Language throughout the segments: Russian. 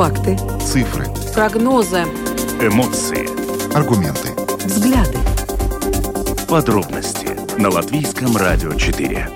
Факты. Цифры. Прогнозы. Эмоции. Аргументы. Взгляды. Подробности на Латвийском радио 4.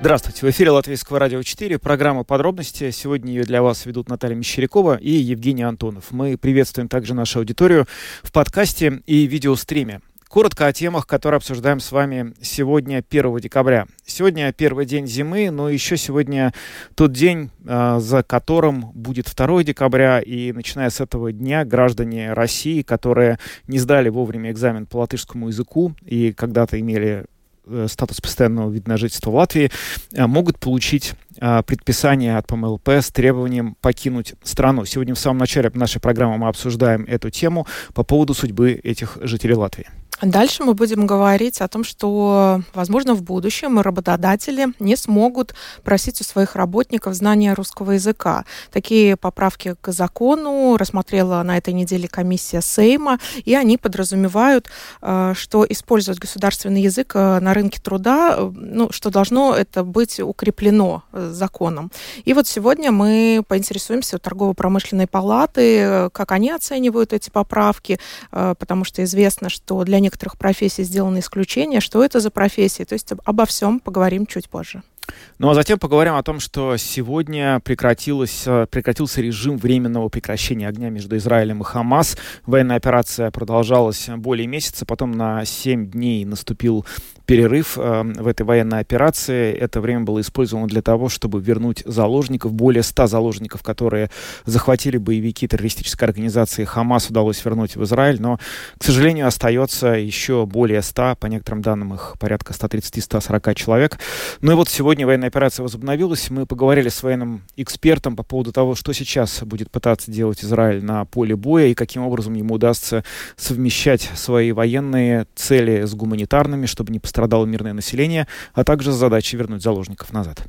Здравствуйте, в эфире Латвийского радио 4, программа «Подробности». Сегодня ее для вас ведут Наталья Мещерякова и Евгений Антонов. Мы приветствуем также нашу аудиторию в подкасте и видеостриме. Коротко о темах, которые обсуждаем с вами сегодня, 1 декабря. Сегодня первый день зимы, но еще сегодня тот день, а, за которым будет 2 декабря, и начиная с этого дня граждане России, которые не сдали вовремя экзамен по латышскому языку и когда-то имели э, статус постоянного вида на жительство в Латвии, э, могут получить э, предписание от ПМЛП с требованием покинуть страну. Сегодня в самом начале нашей программы мы обсуждаем эту тему по поводу судьбы этих жителей Латвии. Дальше мы будем говорить о том, что, возможно, в будущем работодатели не смогут просить у своих работников знания русского языка. Такие поправки к закону рассмотрела на этой неделе комиссия Сейма, и они подразумевают, э, что использовать государственный язык э, на рынке труда, э, ну, что должно это быть укреплено законом. И вот сегодня мы поинтересуемся у торгово-промышленной палаты, как они оценивают эти поправки, потому что известно, что для некоторых профессий сделаны исключения. Что это за профессии? То есть обо всем поговорим чуть позже. Ну а затем поговорим о том, что сегодня прекратилось, э, прекратился режим временного прекращения огня между Израилем и Хамас. Военная операция продолжалась более месяца, потом на 7 дней наступил перерыв э, в этой военной операции. Это время было использовано для того, чтобы вернуть заложников. Более 100 заложников, которые захватили боевики террористической организации Хамас, удалось вернуть в Израиль. Но, к сожалению, остается еще более 100, по некоторым данным их порядка 130-140 человек. Ну и вот сегодня военная операция возобновилась. Мы поговорили с военным экспертом по поводу того, что сейчас будет пытаться делать Израиль на поле боя и каким образом ему удастся совмещать свои военные цели с гуманитарными, чтобы не пострадало мирное население, а также с вернуть заложников назад.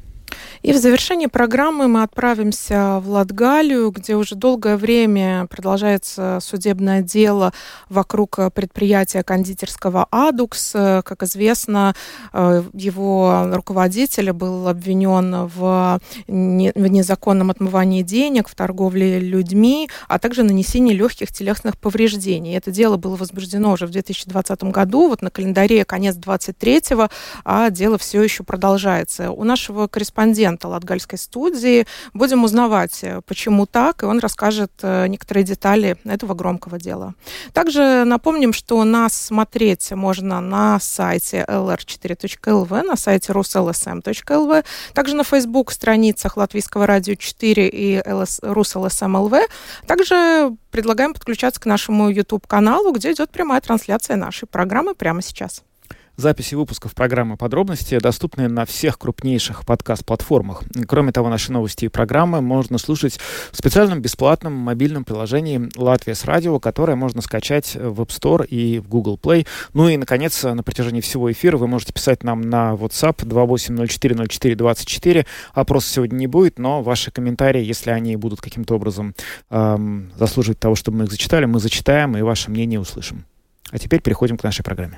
И в завершении программы мы отправимся в Латгалию, где уже долгое время продолжается судебное дело вокруг предприятия кондитерского «Адукс». Как известно, э, его руководитель был обвинен в незаконном отмывании денег, в торговле людьми, а также нанесении легких телесных повреждений. Это дело было возбуждено уже в 2020 году, вот на календаре конец 23-го, а дело все еще продолжается. У нашего корреспондента корреспондента Латгальской студии. Будем узнавать, э, почему так, и он расскажет э, некоторые детали этого громкого дела. Также напомним, что нас смотреть можно на сайте lr4.lv, на сайте ruslsm.lv, также на Facebook страницах Латвийского радио 4 и ruslsm.lv. Также предлагаем подключаться к нашему YouTube-каналу, где идет прямая трансляция нашей программы прямо сейчас. Записи выпусков программы «Подробности» доступны на всех крупнейших подкаст-платформах. Кроме того, наши новости и программы можно слушать в специальном бесплатном мобильном приложении «Латвия с радио», которое можно скачать в App Store и в Google Play. Ну и, наконец, на протяжении всего эфира вы можете писать нам на WhatsApp 28040424. Опроса сегодня не будет, но ваши комментарии, если они будут каким-то образом эм, заслуживать того, чтобы мы их зачитали, мы зачитаем и ваше мнение услышим. А теперь переходим к нашей программе.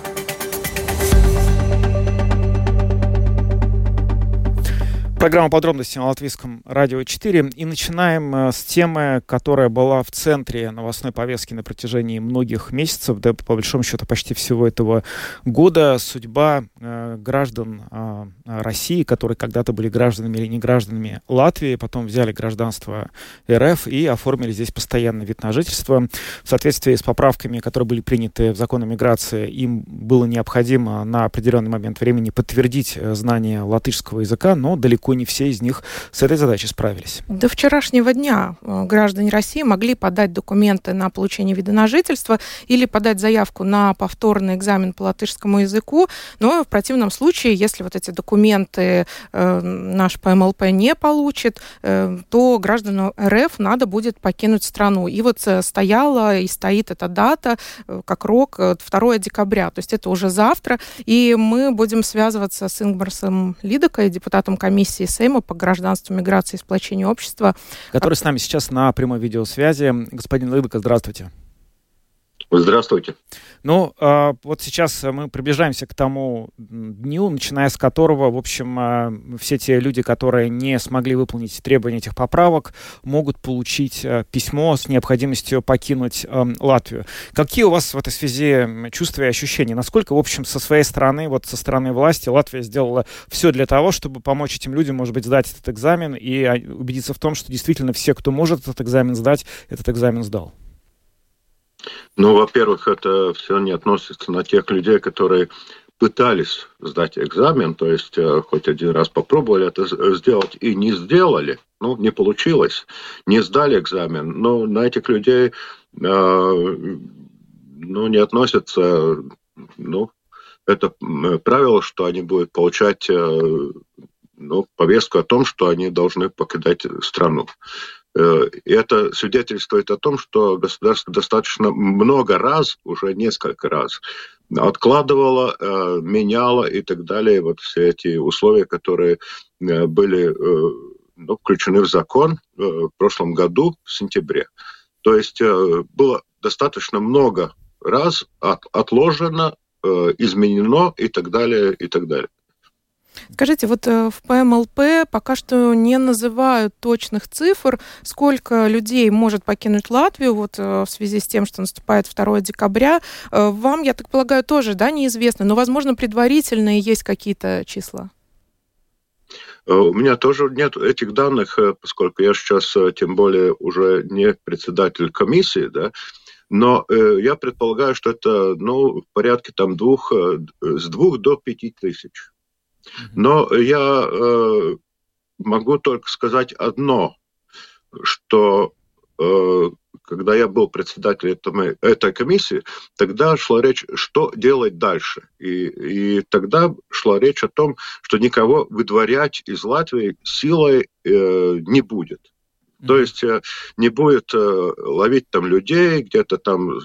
Программа подробности на Латвийском радио 4. И начинаем э, с темы, которая была в центре новостной повестки на протяжении многих месяцев, да, по большому счету почти всего этого года. Судьба э, граждан э, России, которые когда-то были гражданами или не гражданами Латвии, потом взяли гражданство РФ и оформили здесь постоянный вид на жительство. В соответствии с поправками, которые были приняты в закон о миграции, им было необходимо на определенный момент времени подтвердить э, знание латышского языка, но далеко далеко не все из них с этой задачей справились. До вчерашнего дня э, граждане России могли подать документы на получение вида на жительство или подать заявку на повторный экзамен по латышскому языку, но в противном случае, если вот эти документы э, наш ПМЛП не получит, э, то гражданам РФ надо будет покинуть страну. И вот э, стояла и стоит эта дата э, как рок 2 декабря, то есть это уже завтра, и мы будем связываться с Ингмарсом Лидокой, депутатом комиссии комиссии Сейма по гражданству, миграции и сплочению общества. Который с нами сейчас на прямой видеосвязи. Господин Лыдока, здравствуйте. Здравствуйте. Ну, а, вот сейчас мы приближаемся к тому дню, начиная с которого, в общем, а, все те люди, которые не смогли выполнить требования этих поправок, могут получить а, письмо с необходимостью покинуть Латвию. Какие у вас в этой связи чувства и ощущения? Насколько, в общем, со своей стороны, вот со стороны власти, Латвия сделала все для того, чтобы помочь этим людям, может быть, сдать этот экзамен и убедиться в том, что действительно все, кто может этот экзамен сдать, этот экзамен сдал? Ну, во-первых, это все не относится на тех людей, которые пытались сдать экзамен, то есть э, хоть один раз попробовали это сделать и не сделали, ну, не получилось, не сдали экзамен, но на этих людей э, ну, не относится, ну, это правило, что они будут получать э, ну, повестку о том, что они должны покидать страну. Э, это свидетельствует о том, что государство достаточно много раз, уже несколько раз, откладывало, э, меняло и так далее. Вот все эти условия, которые э, были ну, включены в закон в прошлом году, в сентябре. То есть было достаточно много раз отложено, изменено и так далее, и так далее. Скажите, вот э, в ПМЛП пока что не называют точных цифр, сколько людей может покинуть Латвию вот э, в связи с тем, что наступает 2 декабря. Э, вам, я так полагаю, тоже да, неизвестно, но, возможно, предварительные есть какие-то числа? У меня тоже нет этих данных, поскольку я сейчас, тем более, уже не председатель комиссии, да, но э, я предполагаю, что это ну, в порядке там двух, с двух до пяти тысяч. Но я э, могу только сказать одно, что э, когда я был председателем этой, этой комиссии, тогда шла речь, что делать дальше. И, и тогда шла речь о том, что никого выдворять из Латвии силой э, не будет. То есть э, не будет э, ловить там людей, где-то там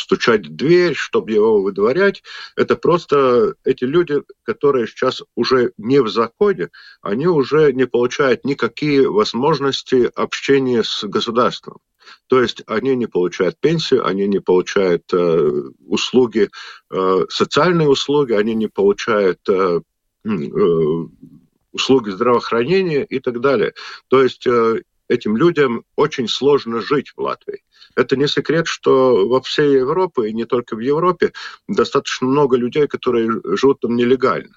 стучать в дверь, чтобы его выдворять. Это просто эти люди, которые сейчас уже не в законе, они уже не получают никакие возможности общения с государством. То есть они не получают пенсию, они не получают э, услуги, э, социальные услуги, они не получают э, э, услуги здравоохранения и так далее. То есть э, этим людям очень сложно жить в Латвии. Это не секрет, что во всей Европе, и не только в Европе, достаточно много людей, которые живут там нелегально.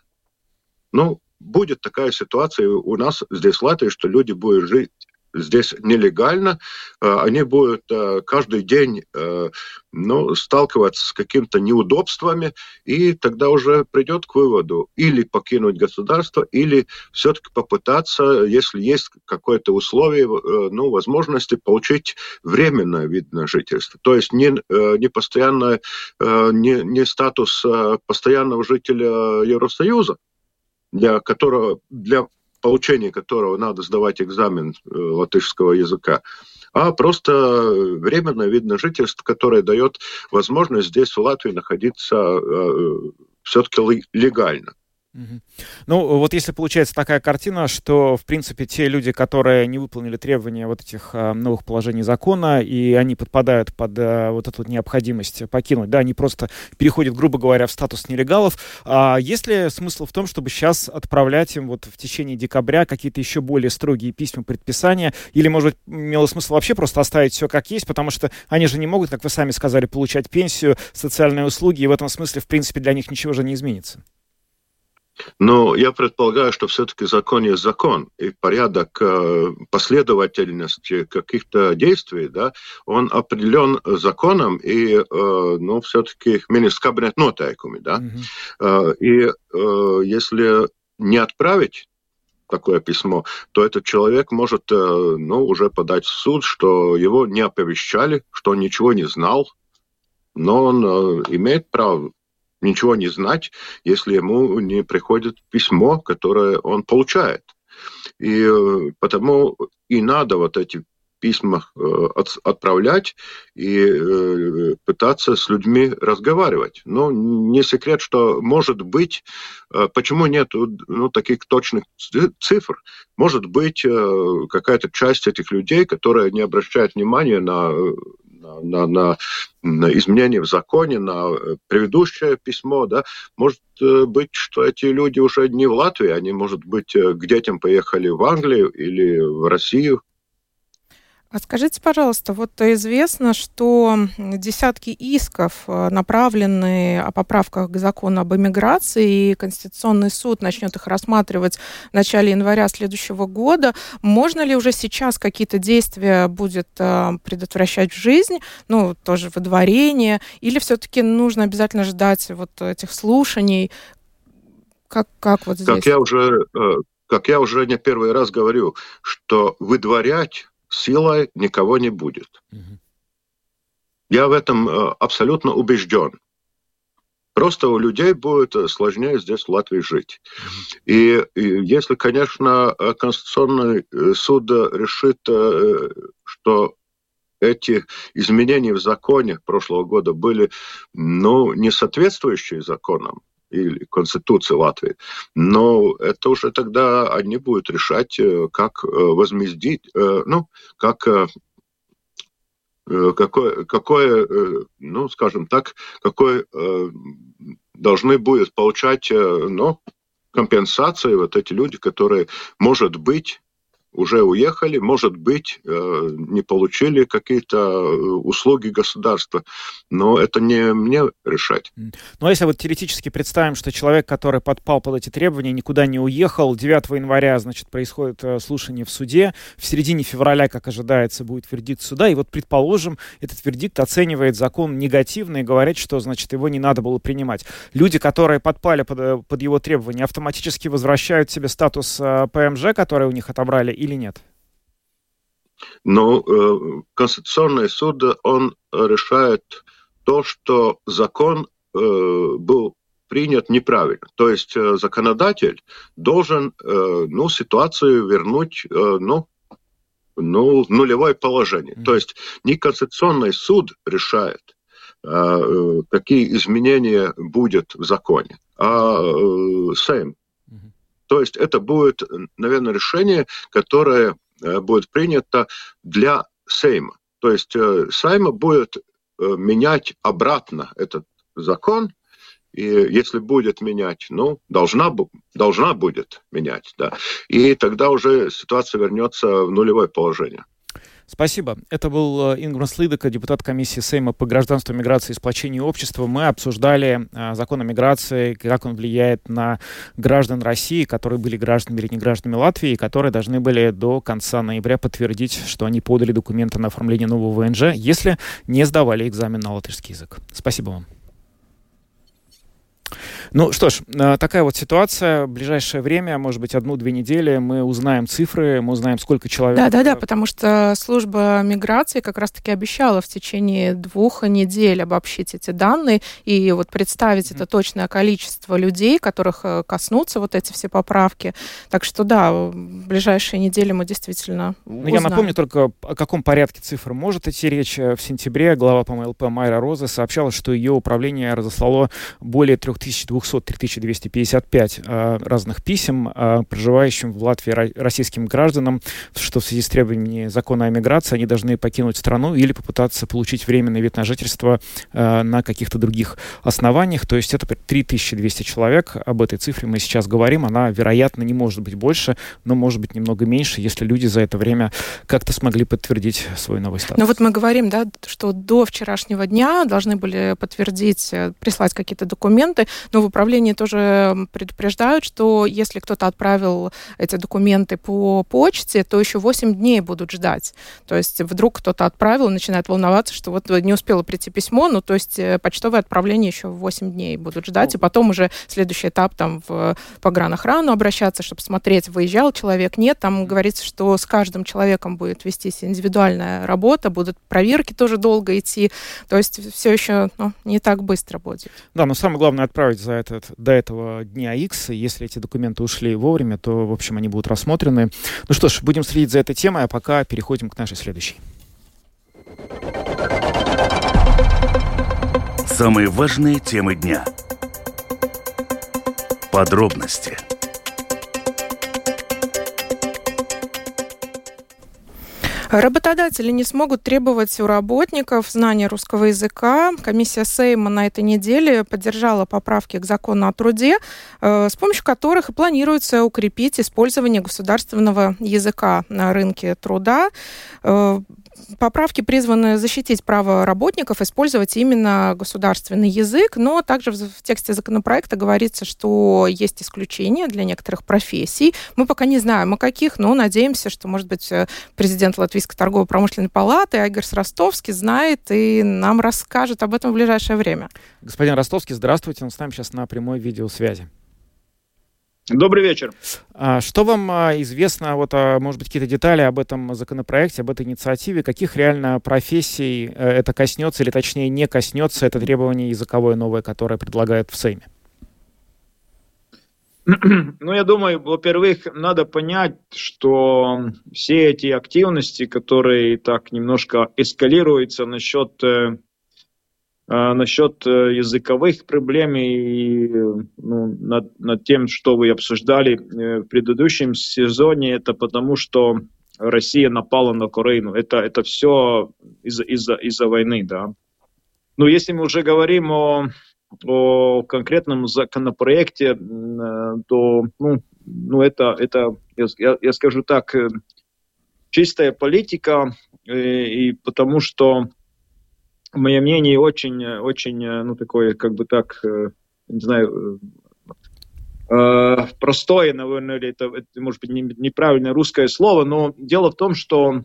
Ну, будет такая ситуация у нас здесь в Латвии, что люди будут жить здесь нелегально, э, они будут э, каждый день э, ну, сталкиваться с какими-то неудобствами, и тогда уже придет к выводу или покинуть государство, или все-таки попытаться, если есть какое-то условие, ну, возможности получить временное вид на жительство. То есть не, не постоянно, не, не статус постоянного жителя Евросоюза, для которого, для получении которого надо сдавать экзамен э, латышского языка, а просто временное видное жительство, которое дает возможность здесь, в Латвии, находиться э, э, все-таки легально. Ну, вот если получается такая картина, что, в принципе, те люди, которые не выполнили требования вот этих э, новых положений закона, и они подпадают под э, вот эту необходимость покинуть, да, они просто переходят, грубо говоря, в статус нелегалов. А есть ли смысл в том, чтобы сейчас отправлять им вот в течение декабря какие-то еще более строгие письма, предписания, или, может быть, имело смысл вообще просто оставить все как есть, потому что они же не могут, как вы сами сказали, получать пенсию, социальные услуги, и в этом смысле, в принципе, для них ничего же не изменится? Но я предполагаю, что все-таки закон есть закон, и порядок э, последовательности каких-то действий, да, он определен законом и, э, ну, все-таки министр кабинет нотайками, да. Mm-hmm. И если не отправить такое письмо, то этот человек может, ну, уже подать в суд, что его не оповещали, что он ничего не знал, но он имеет право ничего не знать, если ему не приходит письмо, которое он получает. И э, потому и надо вот эти письма э, отправлять и э, пытаться с людьми разговаривать. Но не секрет, что может быть, почему нет ну, таких точных цифр, может быть какая-то часть этих людей, которые не обращают внимания на, на на, на, изменение в законе, на э, предыдущее письмо, да, может э, быть, что эти люди уже не в Латвии, они, может быть, к детям поехали в Англию или в Россию. А скажите, пожалуйста, вот известно, что десятки исков э, направлены о поправках к закону об эмиграции, и Конституционный суд начнет их рассматривать в начале января следующего года. Можно ли уже сейчас какие-то действия будет э, предотвращать в жизнь, ну, тоже выдворение, или все-таки нужно обязательно ждать вот этих слушаний? Как, как вот здесь? Как я уже, э, как я уже не первый раз говорю, что выдворять силой никого не будет. Угу. Я в этом э, абсолютно убежден. Просто у людей будет э, сложнее здесь в Латвии жить. И, и если, конечно, э, Конституционный суд решит, что эти изменения в законе прошлого года были ну, не соответствующие законам, или Конституции Латвии. Но это уже тогда они будут решать, э, как э, возмездить, э, ну, как какое, какое, ну, скажем так, какой должны будут получать, ну, компенсации вот эти люди, которые, может быть, уже уехали, может быть, э, не получили какие-то э, услуги государства, но это не мне решать. Ну, а если вот теоретически представим, что человек, который подпал под эти требования, никуда не уехал, 9 января, значит, происходит э, слушание в суде, в середине февраля, как ожидается, будет вердикт суда, и вот, предположим, этот вердикт оценивает закон негативно и говорит, что, значит, его не надо было принимать. Люди, которые подпали под, под его требования, автоматически возвращают себе статус ПМЖ, который у них отобрали, или нет? Но э, Конституционный суд, он решает то, что закон э, был принят неправильно. То есть э, законодатель должен ну, ситуацию вернуть ну, ну, нулевое положение. Mm-hmm. То есть не Конституционный суд решает, какие изменения будет в законе, а Сейм то есть это будет, наверное, решение, которое э, будет принято для Сейма. То есть э, Сейма будет э, менять обратно этот закон, и если будет менять, ну, должна, должна будет менять, да. И тогда уже ситуация вернется в нулевое положение. Спасибо. Это был э, Ингмар Слидека, депутат комиссии Сейма по гражданству, миграции и сплочению общества. Мы обсуждали э, закон о миграции, как он влияет на граждан России, которые были гражданами или не гражданами Латвии, которые должны были до конца ноября подтвердить, что они подали документы на оформление нового ВНЖ, если не сдавали экзамен на латышский язык. Спасибо вам. Ну что ж, э, такая вот ситуация. В ближайшее время, может быть, одну-две недели мы узнаем цифры, мы узнаем, сколько человек... Да-да-да, потому что служба миграции как раз-таки обещала в течение двух недель обобщить эти данные и вот представить mm-hmm. это точное количество людей, которых э, коснутся вот эти все поправки. Так что да, в ближайшие недели мы действительно ну, Я напомню только, о каком порядке цифр может идти речь. В сентябре глава по МЛП Майра Роза сообщала, что ее управление разослало более 3200 200-3255 э, разных писем э, проживающим в Латвии российским гражданам, что в связи с требованиями закона о миграции они должны покинуть страну или попытаться получить временный вид на жительство э, на каких-то других основаниях. То есть это 3200 человек. Об этой цифре мы сейчас говорим. Она, вероятно, не может быть больше, но может быть немного меньше, если люди за это время как-то смогли подтвердить свой новый статус. Ну вот мы говорим, да, что до вчерашнего дня должны были подтвердить, прислать какие-то документы, но управлении тоже предупреждают, что если кто-то отправил эти документы по почте, то еще 8 дней будут ждать. То есть вдруг кто-то отправил, начинает волноваться, что вот не успело прийти письмо, ну то есть э, почтовое отправление еще 8 дней будут ждать, и потом уже следующий этап там в погранохрану обращаться, чтобы смотреть, выезжал человек, нет. Там говорится, что с каждым человеком будет вестись индивидуальная работа, будут проверки тоже долго идти. То есть все еще ну, не так быстро будет. Да, но самое главное отправить за этот, до этого дня X. Если эти документы ушли вовремя, то, в общем, они будут рассмотрены. Ну что ж, будем следить за этой темой, а пока переходим к нашей следующей. Самые важные темы дня. Подробности – Работодатели не смогут требовать у работников знания русского языка. Комиссия Сейма на этой неделе поддержала поправки к закону о труде, э, с помощью которых и планируется укрепить использование государственного языка на рынке труда. Поправки призваны защитить право работников использовать именно государственный язык, но также в тексте законопроекта говорится, что есть исключения для некоторых профессий. Мы пока не знаем, о каких, но надеемся, что, может быть, э, президент Латвийской торгово-промышленной палаты Айгерс Ростовский знает и нам расскажет об этом в ближайшее время. Господин Ростовский, здравствуйте. Он с нами сейчас на прямой видеосвязи. Добрый вечер. А что вам а, известно, вот, а, может быть, какие-то детали об этом законопроекте, об этой инициативе? Каких реально профессий э, это коснется, или точнее не коснется это требование языковое новое, которое предлагают в Сейме? Ну, я думаю, во-первых, надо понять, что все эти активности, которые так немножко эскалируются насчет э, а насчет э, языковых проблем и ну, над, над тем, что вы обсуждали э, в предыдущем сезоне, это потому, что Россия напала на Украину. Это, это все из-за из из войны, да. Но если мы уже говорим о, о конкретном законопроекте, э, то ну, ну это, это я, я скажу так, чистая политика, и, и потому что мое мнение очень, очень, ну, такое, как бы так, э, не знаю, э, э, простое, наверное, или это, это, может быть, неправильное русское слово, но дело в том, что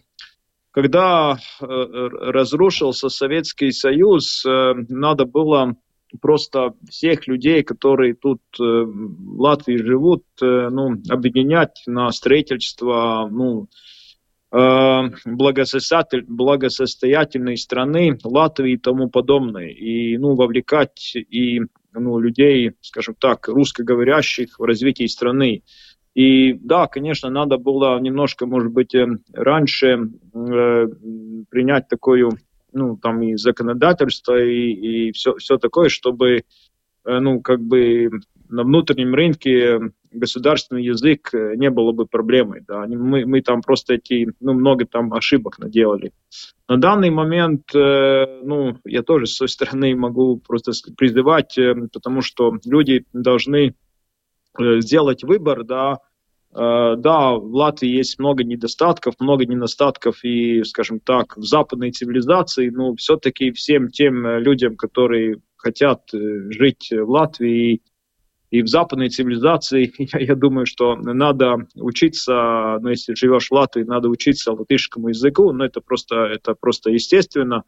когда разрушился Советский Союз, надо было просто всех людей, которые тут в Латвии живут, ну, объединять на строительство, ну, Э, благосостоятельной страны, Латвии и тому подобное. И ну, вовлекать и ну, людей, скажем так, русскоговорящих в развитие страны. И да, конечно, надо было немножко, может быть, э, раньше э, принять такое, ну, там и законодательство, и, и все, все такое, чтобы, э, ну, как бы на внутреннем рынке государственный язык э, не было бы проблемой. Да. Мы, мы там просто эти, ну, много там ошибок наделали. На данный момент, э, ну, я тоже с своей стороны могу просто призывать, э, потому что люди должны сделать выбор, да, да, в Латвии есть много недостатков, много недостатков и, скажем так, в западной цивилизации, но все-таки всем тем людям, которые хотят жить в Латвии и в западной цивилизации, я, думаю, что надо учиться, ну, если живешь в Латвии, надо учиться латышскому языку, но это просто, это просто естественно.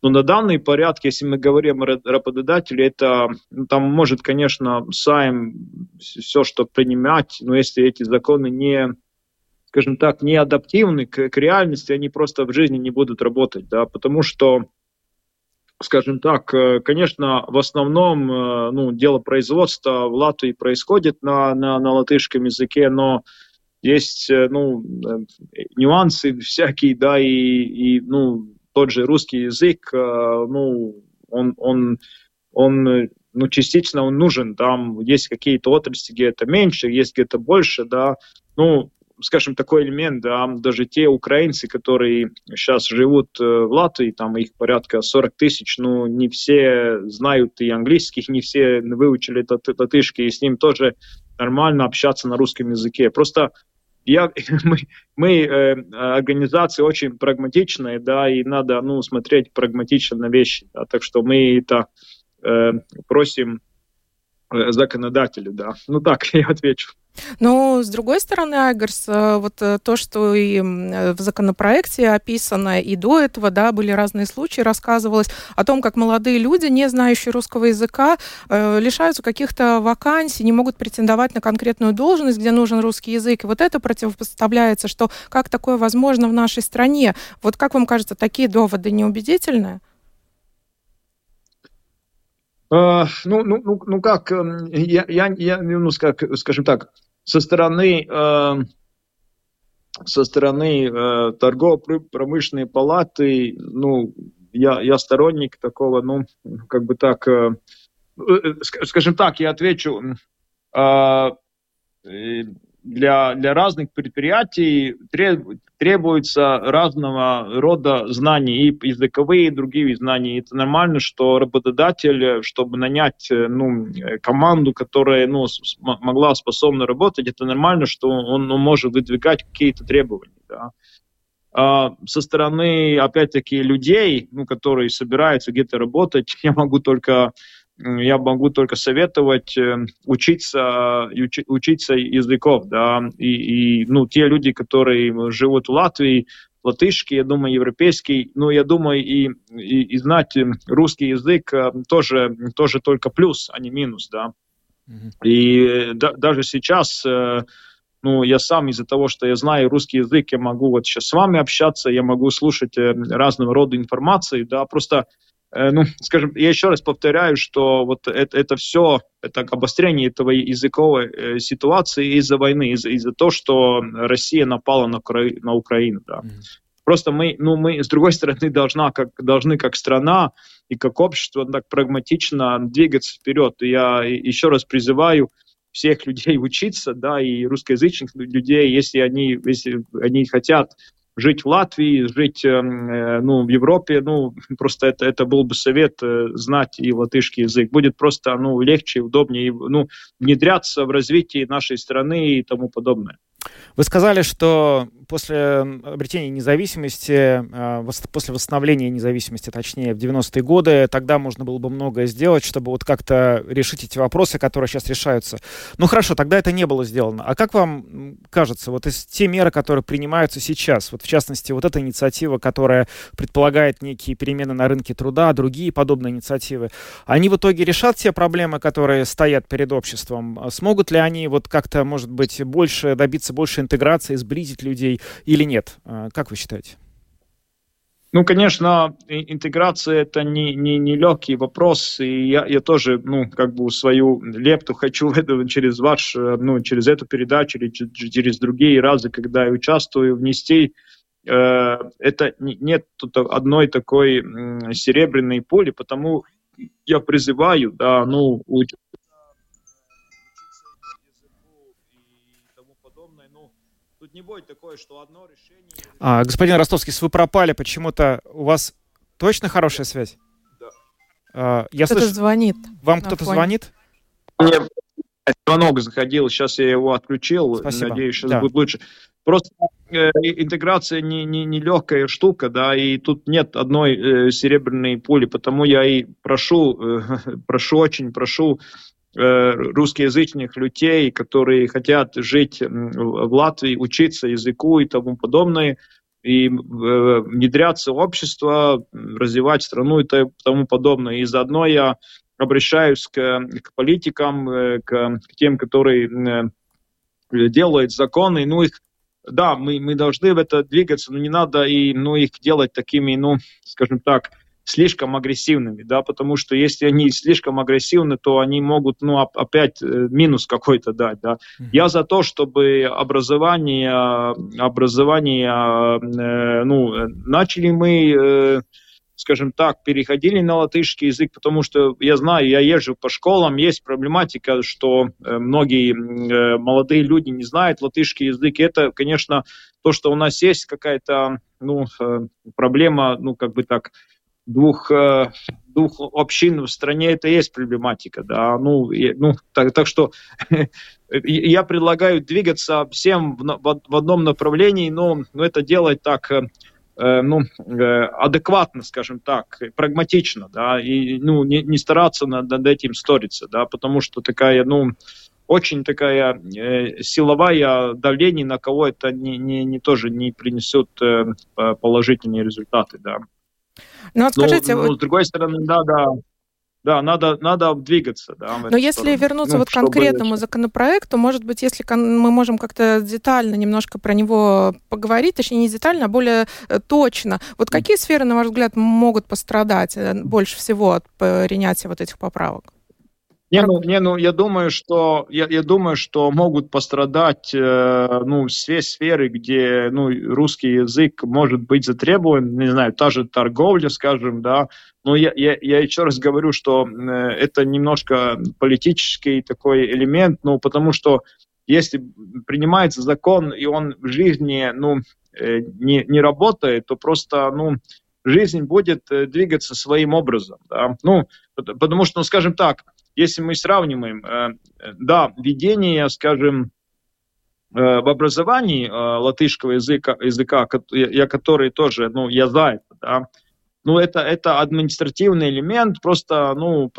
Но на данный порядок, если мы говорим о работодателе, это ну, там может, конечно, сайм все, что принимать, но если эти законы не, скажем так, не адаптивны к, к реальности, они просто в жизни не будут работать, да, потому что скажем так, э, конечно, в основном э, ну, дело производства в Латвии происходит на, на, на латышском языке, но есть э, ну, нюансы всякие, да, и, и ну, тот же русский язык, ну, он, он, он ну, частично он нужен, там есть какие-то отрасли, где это меньше, есть где-то больше, да, ну, скажем, такой элемент, да, даже те украинцы, которые сейчас живут э, в Латвии, там их порядка 40 тысяч, ну, не все знают и английский, не все выучили латышский, и с ним тоже нормально общаться на русском языке. Просто я, мы, мы э, организации очень прагматичные, да, и надо, ну, смотреть прагматично на вещи, да, так что мы это э, просим законодателю, да. Ну так, я отвечу. Но, с другой стороны, Айгерс, э, вот э, то, что и э, в законопроекте описано, и до этого, да, были разные случаи, рассказывалось о том, как молодые люди, не знающие русского языка, лишаются каких-то вакансий, не могут претендовать на конкретную должность, где нужен русский язык. И вот это противопоставляется, что как такое возможно в нашей стране. Вот как вам кажется, такие доводы неубедительны? Uh, ну, ну, ну, ну как, эм, я, я, я ну, как, скажем так, со стороны, э, со стороны э, торгово-промышленной палаты, ну, я, я сторонник такого, ну, как бы так, э, э скажем так, я отвечу, э, для, для разных предприятий требуется разного рода знаний, и языковые, и другие знания. Это нормально, что работодатель, чтобы нанять ну, команду, которая ну, могла способна работать, это нормально, что он, он может выдвигать какие-то требования. Да. А со стороны, опять-таки, людей, ну, которые собираются где-то работать, я могу только я могу только советовать э, учиться, учиться языков, да, и, и, ну, те люди, которые живут в Латвии, латышский, я думаю, европейский, ну, я думаю, и, и, и знать русский язык э, тоже, тоже только плюс, а не минус, да. И да, даже сейчас, э, ну, я сам из-за того, что я знаю русский язык, я могу вот сейчас с вами общаться, я могу слушать разного рода информации, да, просто Э, ну, скажем, я еще раз повторяю, что вот это, это все, это обострение этого языковой э, ситуации из-за войны, из- из-за того, что Россия напала на, на Украину, да. Mm-hmm. Просто мы, ну, мы, с другой стороны, должна, как, должны как страна и как общество так прагматично двигаться вперед. И я еще раз призываю всех людей учиться, да, и русскоязычных людей, если они, если они хотят жить в Латвии, жить эм, э, ну, в Европе, ну, просто это, это был бы совет э, знать и латышский язык. Будет просто ну, легче, удобнее, ну, внедряться в развитие нашей страны и тому подобное. Вы сказали, что после обретения независимости, а, после восстановления независимости, точнее, в 90-е годы, тогда можно было бы многое сделать, чтобы вот как-то решить эти вопросы, которые сейчас решаются. Ну хорошо, тогда это не было сделано. А как вам кажется, вот из те меры, которые принимаются сейчас, вот в частности, вот эта инициатива, которая предполагает некие перемены на рынке труда, другие подобные инициативы, они в итоге решат те проблемы, которые стоят перед обществом? Смогут ли они вот как-то, может быть, больше добиться больше интеграции, сблизить людей или нет? А, как вы считаете? Ну, конечно, интеграция это не, не, не легкий вопрос, и я, я тоже, ну, как бы свою лепту хочу это, через ваш, ну, через эту передачу или через другие разы, когда я участвую, внести э, это нет тут одной такой серебряной пули, потому я призываю, да, ну, Тут не будет такое, что одно решение... А, господин Ростовский, вы пропали почему-то. У вас точно хорошая связь? Да. А, я кто-то слышу... звонит. Вам кто-то фоне. звонит? Мне звонок заходил, сейчас я его отключил. Спасибо. Надеюсь, сейчас да. будет лучше. Просто э, интеграция не, не, не легкая штука, да, и тут нет одной э, серебряной пули, потому я и прошу, э, прошу, очень прошу русскоязычных людей, которые хотят жить в Латвии, учиться языку и тому подобное, и э, внедряться в общество, развивать страну и тому подобное. И заодно я обращаюсь к, к политикам, э, к, к тем, которые делают законы, ну их да, мы, мы должны в это двигаться, но не надо и, ну, их делать такими, ну, скажем так, слишком агрессивными, да, потому что если они слишком агрессивны, то они могут, ну, опять э, минус какой-то дать, да. Mm-hmm. Я за то, чтобы образование, образование, э, ну, начали мы, э, скажем так, переходили на латышский язык, потому что я знаю, я езжу по школам, есть проблематика, что многие молодые люди не знают латышский язык, и это, конечно, то, что у нас есть какая-то, ну, проблема, ну, как бы так, двух, э, двух общин в стране, это есть проблематика, да, ну, и, ну так, так что я предлагаю двигаться всем в, в, одном направлении, но, но это делать так, э, э, ну, адекватно, скажем так, прагматично, да, и, ну, не, не стараться над, над этим сториться, да, потому что такая, ну, очень такая э, силовая давление на кого это не, не, не тоже не принесет э, положительные результаты, да. Ну, вот скажите... Но, но, с другой стороны, да, да, да, надо, надо двигаться. Да, Но если сторону. вернуться ну, вот к конкретному чтобы... законопроекту, может быть, если мы можем как-то детально немножко про него поговорить, точнее, не детально, а более э, точно. Вот какие сферы, на ваш взгляд, могут пострадать э, больше всего от принятия вот этих поправок? Не, ну, не, ну, я думаю, что я, я думаю, что могут пострадать э, ну все сферы, где ну русский язык может быть затребован, не знаю, та же торговля, скажем, да. Но я, я, я еще раз говорю, что э, это немножко политический такой элемент, ну потому что если принимается закон, и он в жизни ну, э, не, не работает, то просто ну, жизнь будет э, двигаться своим образом. Да? Ну, потому что, ну, скажем так, если мы сравниваем, э, да, введение, скажем, в образовании латышского языка, языка я который тоже, ну, я за это, да, ну, это, это административный элемент, просто, ну,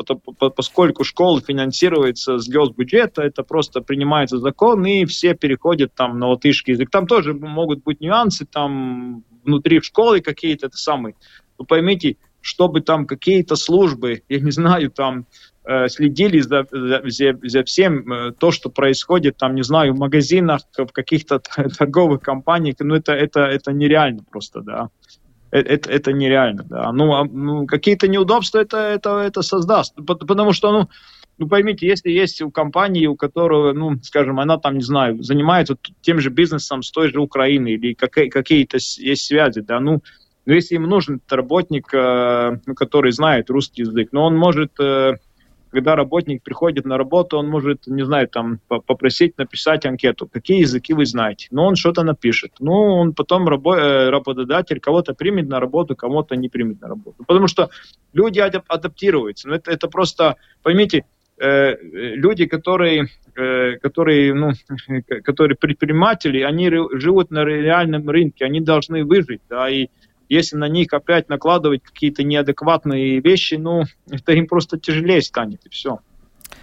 поскольку школа финансируется с госбюджета, это просто принимается закон, и все переходят там на латышский язык. Там тоже могут быть нюансы, там внутри школы какие-то, это самые. Вы поймите, чтобы там какие-то службы, я не знаю, там э, следили за, за, за всем э, то, что происходит, там, не знаю, в магазинах, в каких-то торговых компаниях, ну, это, это, это нереально просто, да. Э, это, это нереально, да. Ну, а, ну какие-то неудобства это, это, это создаст, потому что, ну, ну, поймите, если есть у компании, у которой, ну, скажем, она там, не знаю, занимается тем же бизнесом с той же Украины или какие-то есть связи, да, ну, ну если им нужен работник, э, который знает русский язык, но он может э, когда работник приходит на работу, он может, не знаю, там попросить написать анкету, какие языки вы знаете. Но он что-то напишет. Ну, он потом рабо- э, работодатель кого-то примет на работу, кого-то не примет на работу. Потому что люди адап- адаптируются. Ну, это, это просто, поймите, э, люди, которые, э, которые, ну, которые предприниматели, они живут на реальном рынке, они должны выжить, да, и если на них опять накладывать какие-то неадекватные вещи, ну, это им просто тяжелее станет, и все.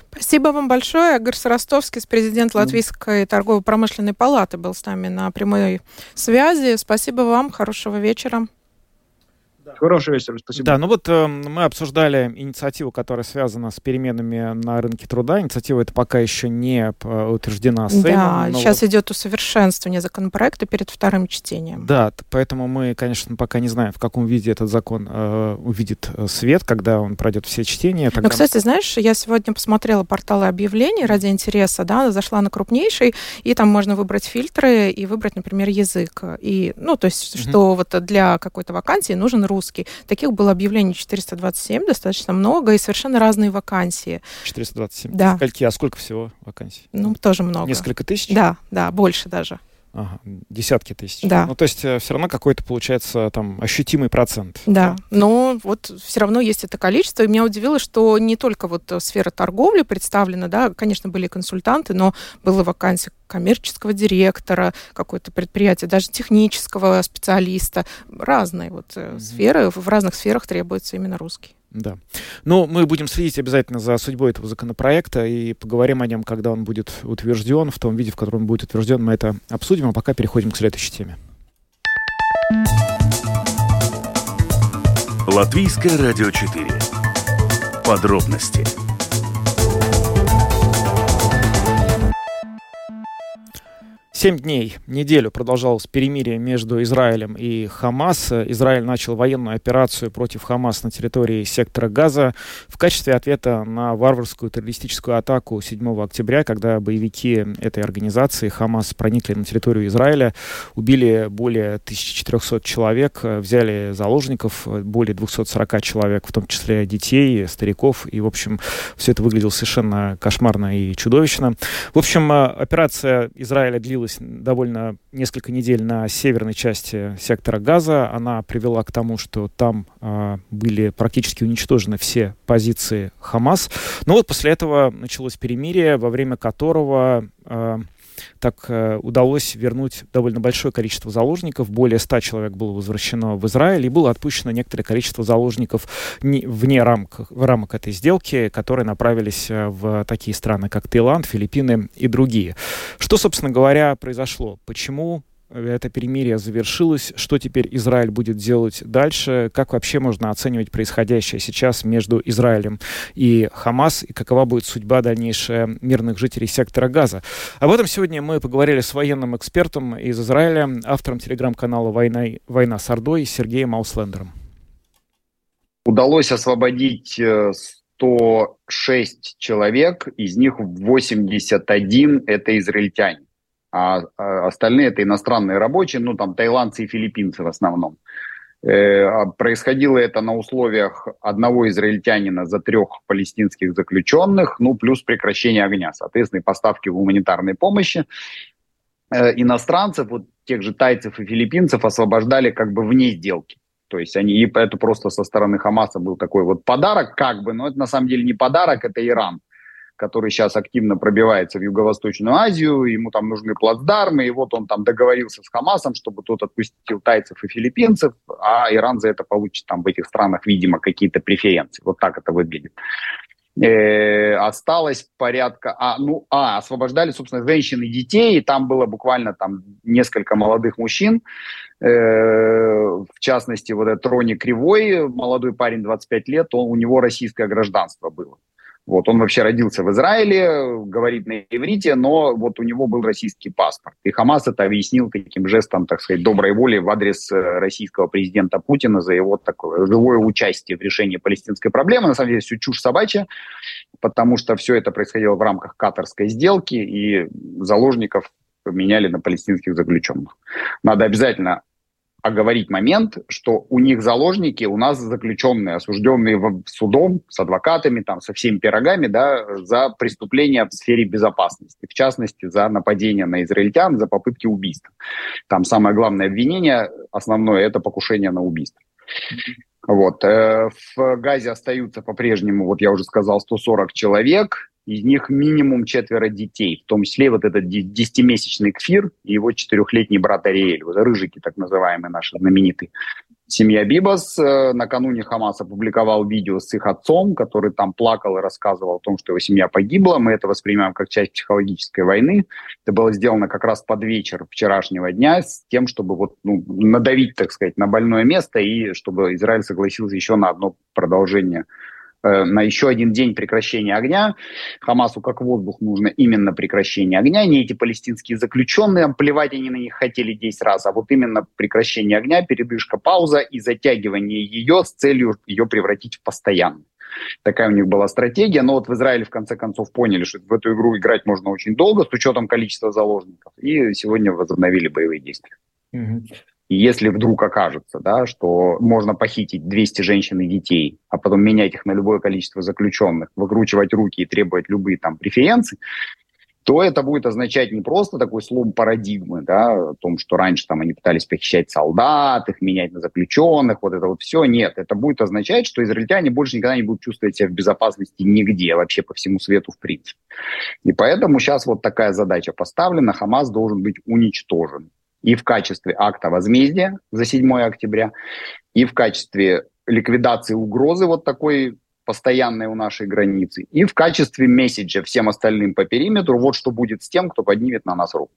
Спасибо вам большое. Агар Ростовский, президент Латвийской торгово-промышленной палаты, был с нами на прямой связи. Спасибо вам. Хорошего вечера. Хорошего вечера, спасибо. Да, ну вот э, мы обсуждали инициативу, которая связана с переменами на рынке труда. Инициатива эта пока еще не э, утверждена Сеймом. Да, сейчас вот... идет усовершенствование законопроекта перед вторым чтением. Да, поэтому мы, конечно, пока не знаем, в каком виде этот закон э, увидит э, свет, когда он пройдет все чтения. Тогда... Ну, кстати, знаешь, я сегодня посмотрела порталы объявлений ради интереса, да, зашла на крупнейший, и там можно выбрать фильтры и выбрать, например, язык. И, ну, то есть, угу. что вот для какой-то вакансии нужен русский русский. Таких было объявлений 427, достаточно много, и совершенно разные вакансии. 427? Да. Скольки, а сколько всего вакансий? Ну, тоже много. Несколько тысяч? Да, да, больше даже. Ага, десятки тысяч. Да. Ну, то есть э, все равно какой-то получается там ощутимый процент. Да, но вот все равно есть это количество. И меня удивило, что не только вот э, сфера торговли представлена, да, конечно, были консультанты, но была вакансия коммерческого директора, какое-то предприятие, даже технического специалиста. Разные вот mm-hmm. сферы, в разных сферах требуется именно русский. Да. Ну, мы будем следить обязательно за судьбой этого законопроекта и поговорим о нем, когда он будет утвержден, в том виде, в котором он будет утвержден. Мы это обсудим, а пока переходим к следующей теме. Латвийское радио 4. Подробности Семь дней, неделю продолжалось перемирие между Израилем и Хамас. Израиль начал военную операцию против Хамас на территории сектора Газа в качестве ответа на варварскую террористическую атаку 7 октября, когда боевики этой организации Хамас проникли на территорию Израиля, убили более 1400 человек, взяли заложников более 240 человек, в том числе детей, стариков, и, в общем, все это выглядело совершенно кошмарно и чудовищно. В общем, операция Израиля длилась длилась довольно несколько недель на северной части сектора Газа. Она привела к тому, что там э, были практически уничтожены все позиции Хамас. Но вот после этого началось перемирие, во время которого э, так э, удалось вернуть довольно большое количество заложников. Более 100 человек было возвращено в Израиль, и было отпущено некоторое количество заложников не, вне рамок, в рамок этой сделки, которые направились э, в такие страны, как Таиланд, Филиппины и другие. Что, собственно говоря, произошло? Почему это перемирие завершилось. Что теперь Израиль будет делать дальше? Как вообще можно оценивать происходящее сейчас между Израилем и Хамас? И какова будет судьба дальнейшая мирных жителей сектора Газа? Об этом сегодня мы поговорили с военным экспертом из Израиля, автором телеграм-канала «Война, «Война с Ордой» Сергеем Ауслендером. Удалось освободить 106 э, человек, из них 81 – это израильтяне а, а остальные это иностранные рабочие, ну там тайландцы и филиппинцы в основном. А происходило это на условиях одного израильтянина за трех палестинских заключенных, ну, плюс прекращение огня, соответственно, поставки гуманитарной помощи. Иностранцев, вот тех же тайцев и филиппинцев освобождали как бы вне сделки. То есть они, и это просто со стороны Хамаса был такой вот подарок, как бы, но это на самом деле не подарок, это Иран, который сейчас активно пробивается в Юго-Восточную Азию, ему там нужны плацдармы, и вот он там договорился с Хамасом, чтобы тот отпустил тайцев и филиппинцев, а Иран за это получит там в этих странах, видимо, какие-то преференции. Вот так это выглядит. Э, осталось порядка, а, ну, а, освобождали, собственно, женщин и детей, и там было буквально там несколько молодых мужчин, э, в частности, вот этот Рони Кривой, молодой парень, 25 лет, он, у него российское гражданство было. Вот, он вообще родился в Израиле, говорит на иврите, но вот у него был российский паспорт. И Хамас это объяснил таким жестом, так сказать, доброй воли в адрес э, российского президента Путина за его такое живое участие в решении палестинской проблемы. На самом деле все чушь собачья, потому что все это происходило в рамках катарской сделки, и заложников меняли на палестинских заключенных. Надо обязательно оговорить момент, что у них заложники, у нас заключенные, осужденные судом, с адвокатами, там, со всеми пирогами, да, за преступления в сфере безопасности, в частности, за нападение на израильтян, за попытки убийства. Там самое главное обвинение, основное, это покушение на убийство. Вот. Э, в Газе остаются по-прежнему, вот я уже сказал, 140 человек из них минимум четверо детей, в том числе вот этот десятимесячный Кфир и его четырехлетний брат Ариэль, вот рыжики так называемые наши знаменитые. Семья Бибас э, накануне Хамас опубликовал видео с их отцом, который там плакал и рассказывал о том, что его семья погибла. Мы это воспринимаем как часть психологической войны. Это было сделано как раз под вечер вчерашнего дня с тем, чтобы вот, ну, надавить, так сказать, на больное место и чтобы Израиль согласился еще на одно продолжение на еще один день прекращения огня. Хамасу как воздух нужно именно прекращение огня, не эти палестинские заключенные, плевать они на них хотели 10 раз, а вот именно прекращение огня, передышка, пауза и затягивание ее с целью ее превратить в постоянную. Такая у них была стратегия, но вот в Израиле в конце концов поняли, что в эту игру играть можно очень долго с учетом количества заложников, и сегодня возобновили боевые действия. И если вдруг окажется, да, что можно похитить 200 женщин и детей, а потом менять их на любое количество заключенных, выкручивать руки и требовать любые там преференции, то это будет означать не просто такой слом парадигмы, да, о том, что раньше там они пытались похищать солдат, их менять на заключенных, вот это вот все. Нет, это будет означать, что израильтяне больше никогда не будут чувствовать себя в безопасности нигде, вообще по всему свету в принципе. И поэтому сейчас вот такая задача поставлена, Хамас должен быть уничтожен и в качестве акта возмездия за 7 октября, и в качестве ликвидации угрозы вот такой постоянной у нашей границы, и в качестве месседжа всем остальным по периметру, вот что будет с тем, кто поднимет на нас руку.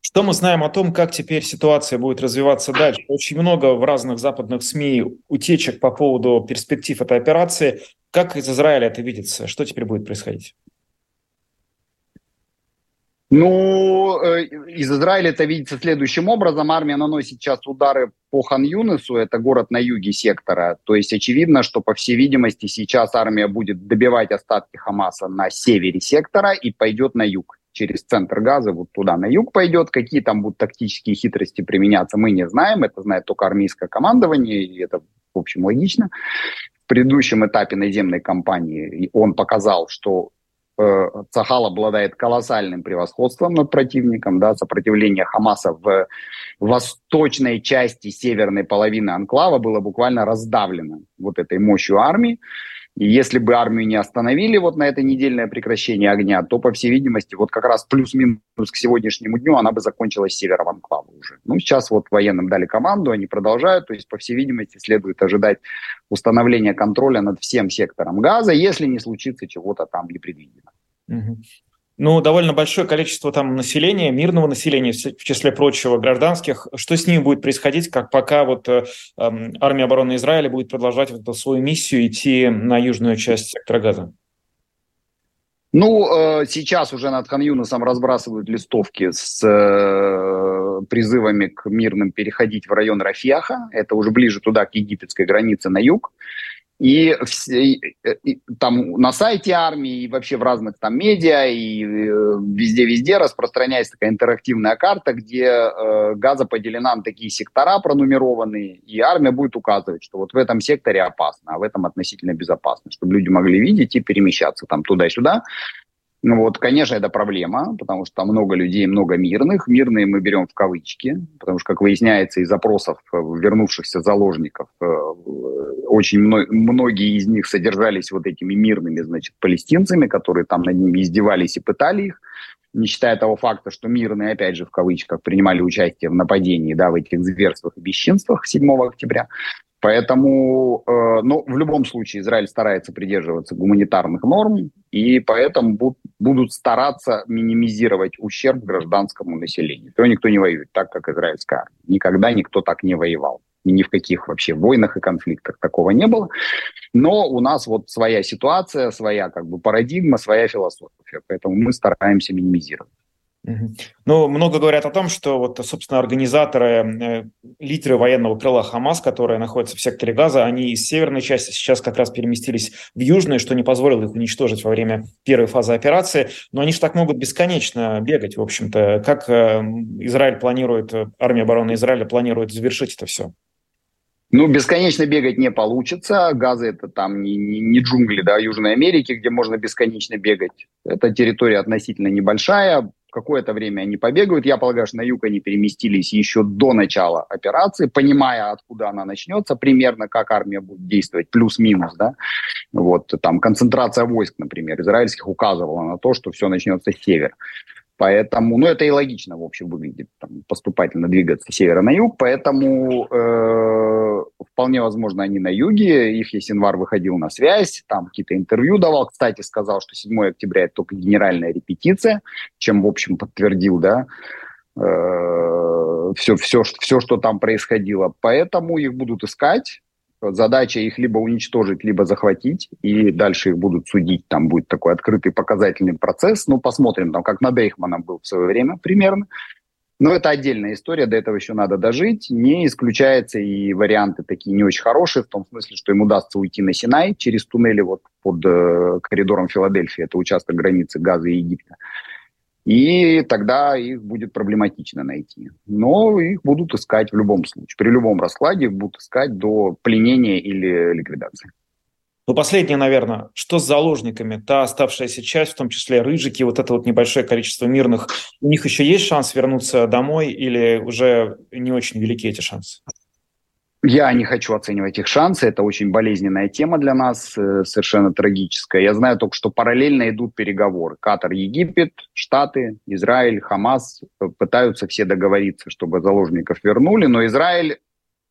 Что мы знаем о том, как теперь ситуация будет развиваться дальше? Очень много в разных западных СМИ утечек по поводу перспектив этой операции. Как из Израиля это видится? Что теперь будет происходить? Ну, э, из Израиля это видится следующим образом. Армия наносит сейчас удары по Хан-Юнесу, это город на юге сектора. То есть очевидно, что, по всей видимости, сейчас армия будет добивать остатки Хамаса на севере сектора и пойдет на юг через центр газа, вот туда на юг пойдет. Какие там будут тактические хитрости применяться, мы не знаем. Это знает только армейское командование, и это, в общем, логично. В предыдущем этапе наземной кампании он показал, что Э, Цахал обладает колоссальным превосходством над противником, да, сопротивление Хамаса в восточной части северной половины анклава было буквально раздавлено вот этой мощью армии. И если бы армию не остановили вот на это недельное прекращение огня, то, по всей видимости, вот как раз плюс-минус к сегодняшнему дню она бы закончилась севером анклава уже. Ну, сейчас вот военным дали команду, они продолжают, то есть, по всей видимости, следует ожидать установления контроля над всем сектором газа, если не случится чего-то там непредвиденного. Ну, довольно большое количество там населения, мирного населения, в числе прочего, гражданских. Что с ними будет происходить, как пока вот э, эм, армия обороны Израиля будет продолжать вот эту свою миссию идти на южную часть сектора Газа? Ну, э, сейчас уже над Хан-Юносом разбрасывают листовки с э, призывами к мирным переходить в район Рафьяха. Это уже ближе туда, к египетской границе на юг. И, все, и, и там на сайте армии, и вообще в разных там медиа, и э, везде-везде распространяется такая интерактивная карта, где э, газа поделена на такие сектора пронумерованные, и армия будет указывать, что вот в этом секторе опасно, а в этом относительно безопасно, чтобы люди могли видеть и перемещаться там туда-сюда. Ну вот, конечно, это проблема, потому что там много людей, много мирных. Мирные мы берем в кавычки, потому что, как выясняется из запросов э, вернувшихся заложников, э, очень многие из них содержались вот этими мирными, значит, палестинцами, которые там над ними издевались и пытали их не считая того факта, что мирные, опять же, в кавычках, принимали участие в нападении, да, в этих зверствах и бесчинствах 7 октября. Поэтому, э, ну, в любом случае, Израиль старается придерживаться гуманитарных норм, и поэтому буд, будут стараться минимизировать ущерб гражданскому населению. То никто не воюет так, как израильская армия. Никогда никто так не воевал. И ни в каких вообще войнах и конфликтах такого не было. Но у нас вот своя ситуация, своя как бы парадигма, своя философия. Поэтому мы стараемся минимизировать. Ну, много говорят о том, что вот, собственно, организаторы, э, лидеры военного крыла Хамас, которые находятся в секторе Газа, они из северной части сейчас как раз переместились в южную, что не позволило их уничтожить во время первой фазы операции. Но они же так могут бесконечно бегать, в общем-то. Как э, Израиль планирует, армия обороны Израиля планирует завершить это все? Ну, бесконечно бегать не получится. Газы это там не, не, не джунгли, да, Южной Америки, где можно бесконечно бегать. Это территория относительно небольшая какое-то время они побегают. Я полагаю, что на юг они переместились еще до начала операции, понимая, откуда она начнется, примерно как армия будет действовать, плюс-минус, да. Вот там концентрация войск, например, израильских указывала на то, что все начнется с севера. Поэтому, ну, это и логично, в общем, выглядит, там, поступательно двигаться с севера на юг, поэтому э, вполне возможно они на юге, их Есенвар выходил на связь, там какие-то интервью давал, кстати, сказал, что 7 октября это только генеральная репетиция, чем, в общем, подтвердил, да, э, все, все, все, что там происходило, поэтому их будут искать, задача их либо уничтожить, либо захватить, и дальше их будут судить, там будет такой открытый показательный процесс, ну, посмотрим, там, как над Эйхманом был в свое время примерно, но это отдельная история, до этого еще надо дожить. Не исключается и варианты такие не очень хорошие, в том смысле, что им удастся уйти на Синай через туннели вот под э, коридором Филадельфии, это участок границы Газа и Египта и тогда их будет проблематично найти. Но их будут искать в любом случае. При любом раскладе их будут искать до пленения или ликвидации. Ну, последнее, наверное, что с заложниками? Та оставшаяся часть, в том числе рыжики, вот это вот небольшое количество мирных, у них еще есть шанс вернуться домой или уже не очень велики эти шансы? Я не хочу оценивать их шансы, это очень болезненная тема для нас, э, совершенно трагическая. Я знаю только, что параллельно идут переговоры. Катар, Египет, Штаты, Израиль, Хамас э, пытаются все договориться, чтобы заложников вернули, но Израиль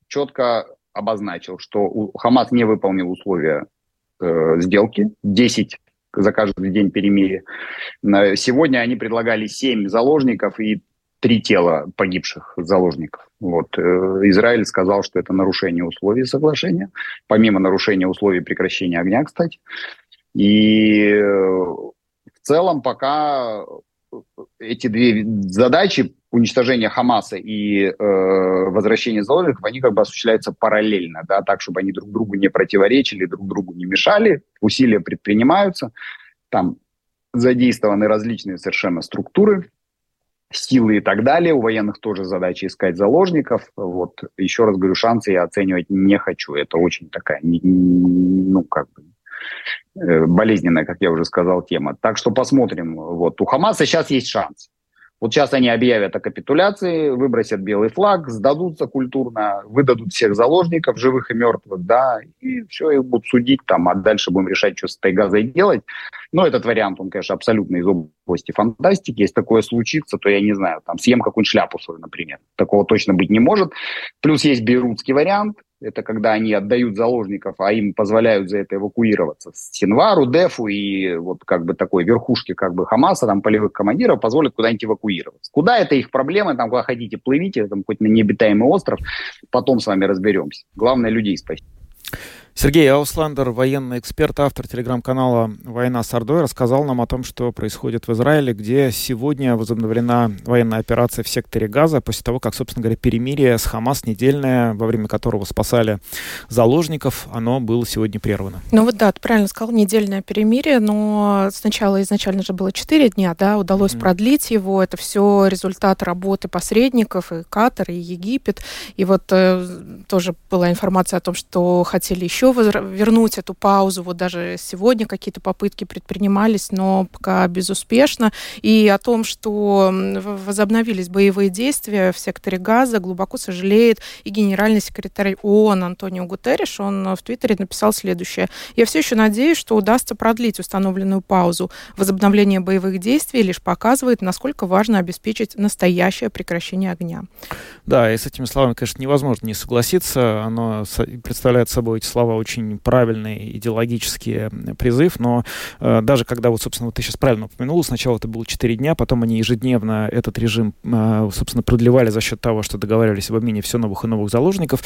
четко обозначил, что Хамас не выполнил условия э, сделки, 10 за каждый день перемирия. Сегодня они предлагали 7 заложников и три тела погибших заложников. Вот. Э, Израиль сказал, что это нарушение условий соглашения, помимо нарушения условий прекращения огня, кстати. И э, в целом пока эти две задачи, уничтожение Хамаса и э, возвращение заложников, они как бы осуществляются параллельно, да, так, чтобы они друг другу не противоречили, друг другу не мешали, усилия предпринимаются, там задействованы различные совершенно структуры, силы и так далее. У военных тоже задача искать заложников. Вот еще раз говорю, шансы я оценивать не хочу. Это очень такая, ну как бы э, болезненная, как я уже сказал, тема. Так что посмотрим. Вот у Хамаса сейчас есть шанс. Вот сейчас они объявят о капитуляции, выбросят белый флаг, сдадутся культурно, выдадут всех заложников, живых и мертвых, да, и все, их будут судить там, а дальше будем решать, что с этой газой делать. Но этот вариант, он, конечно, абсолютно из области фантастики. Если такое случится, то я не знаю, там съем какую-нибудь шляпу свою, например. Такого точно быть не может. Плюс есть берутский вариант, это когда они отдают заложников, а им позволяют за это эвакуироваться. Синвару, Дефу и вот как бы такой верхушке как бы Хамаса, там полевых командиров позволят куда-нибудь эвакуироваться. Куда это их проблемы, там куда хотите плывите, там хоть на необитаемый остров, потом с вами разберемся. Главное людей спасти. Сергей Аусландер, военный эксперт, автор телеграм-канала «Война с Ордой», рассказал нам о том, что происходит в Израиле, где сегодня возобновлена военная операция в секторе Газа после того, как, собственно говоря, перемирие с Хамас недельное, во время которого спасали заложников, оно было сегодня прервано. Ну вот да, ты правильно сказал, недельное перемирие, но сначала изначально же было 4 дня, да, удалось mm-hmm. продлить его, это все результат работы посредников, и Катар, и Египет, и вот э, тоже была информация о том, что хотели еще вернуть эту паузу. Вот даже сегодня какие-то попытки предпринимались, но пока безуспешно. И о том, что возобновились боевые действия в секторе Газа, глубоко сожалеет и генеральный секретарь ООН Антонио Гутерриш. Он в Твиттере написал следующее. «Я все еще надеюсь, что удастся продлить установленную паузу. Возобновление боевых действий лишь показывает, насколько важно обеспечить настоящее прекращение огня». Да, и с этими словами, конечно, невозможно не согласиться. Оно представляет собой эти слова очень правильный идеологический призыв, но э, даже когда, вот, собственно, вот ты сейчас правильно упомянул, сначала это было 4 дня, потом они ежедневно этот режим, э, собственно, продлевали за счет того, что договаривались об обмене все новых и новых заложников.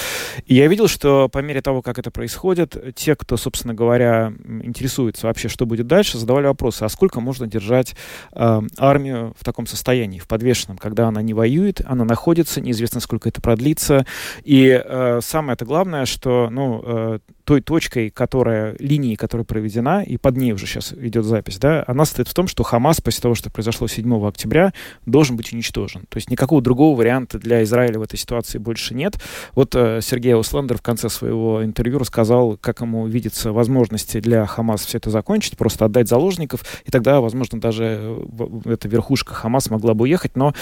И я видел, что по мере того, как это происходит, те, кто, собственно говоря, интересуется вообще, что будет дальше, задавали вопросы, а сколько можно держать э, армию в таком состоянии, в подвешенном, когда она не воюет, она находится, неизвестно, сколько это продлится. И э, самое-то главное, что, ну, э, той точкой, которая, линии, которая проведена, и под ней уже сейчас идет запись, да, она стоит в том, что Хамас после того, что произошло 7 октября, должен быть уничтожен. То есть никакого другого варианта для Израиля в этой ситуации больше нет. Вот э, Сергей Усландер в конце своего интервью рассказал, как ему видится возможности для Хамас все это закончить, просто отдать заложников, и тогда, возможно, даже э, эта верхушка Хамас могла бы уехать, но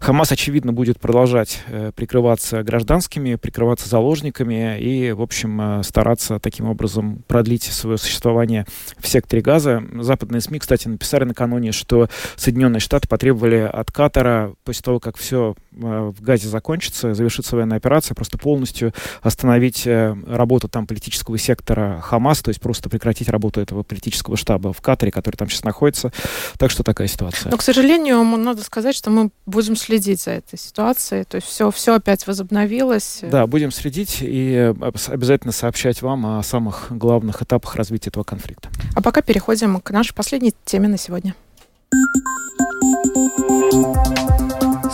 Хамас, очевидно, будет продолжать э, прикрываться гражданскими, прикрываться заложниками и, в общем, э, стараться стараться таким образом продлить свое существование в секторе газа. Западные СМИ, кстати, написали накануне, что Соединенные Штаты потребовали от Катара, после того, как все в газе закончится, завершится военная операция, просто полностью остановить э, работу там политического сектора Хамас, то есть просто прекратить работу этого политического штаба в Катаре, который там сейчас находится. Так что такая ситуация. Но, к сожалению, надо сказать, что мы будем следить за этой ситуацией. То есть все, все опять возобновилось. Да, будем следить и э, обязательно сообщать вам о самых главных этапах развития этого конфликта. А пока переходим к нашей последней теме на сегодня.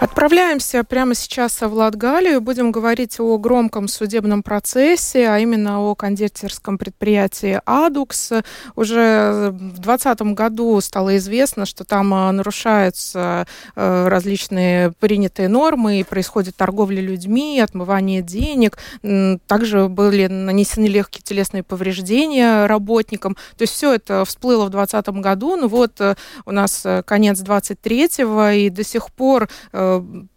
Отправляемся прямо сейчас в Латгалию. Будем говорить о громком судебном процессе, а именно о кондитерском предприятии «Адукс». Уже в 2020 году стало известно, что там а, нарушаются э, различные принятые нормы, и происходит торговля людьми, отмывание денег. Также были нанесены легкие телесные повреждения работникам. То есть все это всплыло в 2020 году. Ну вот э, у нас э, конец 23-го, и до сих пор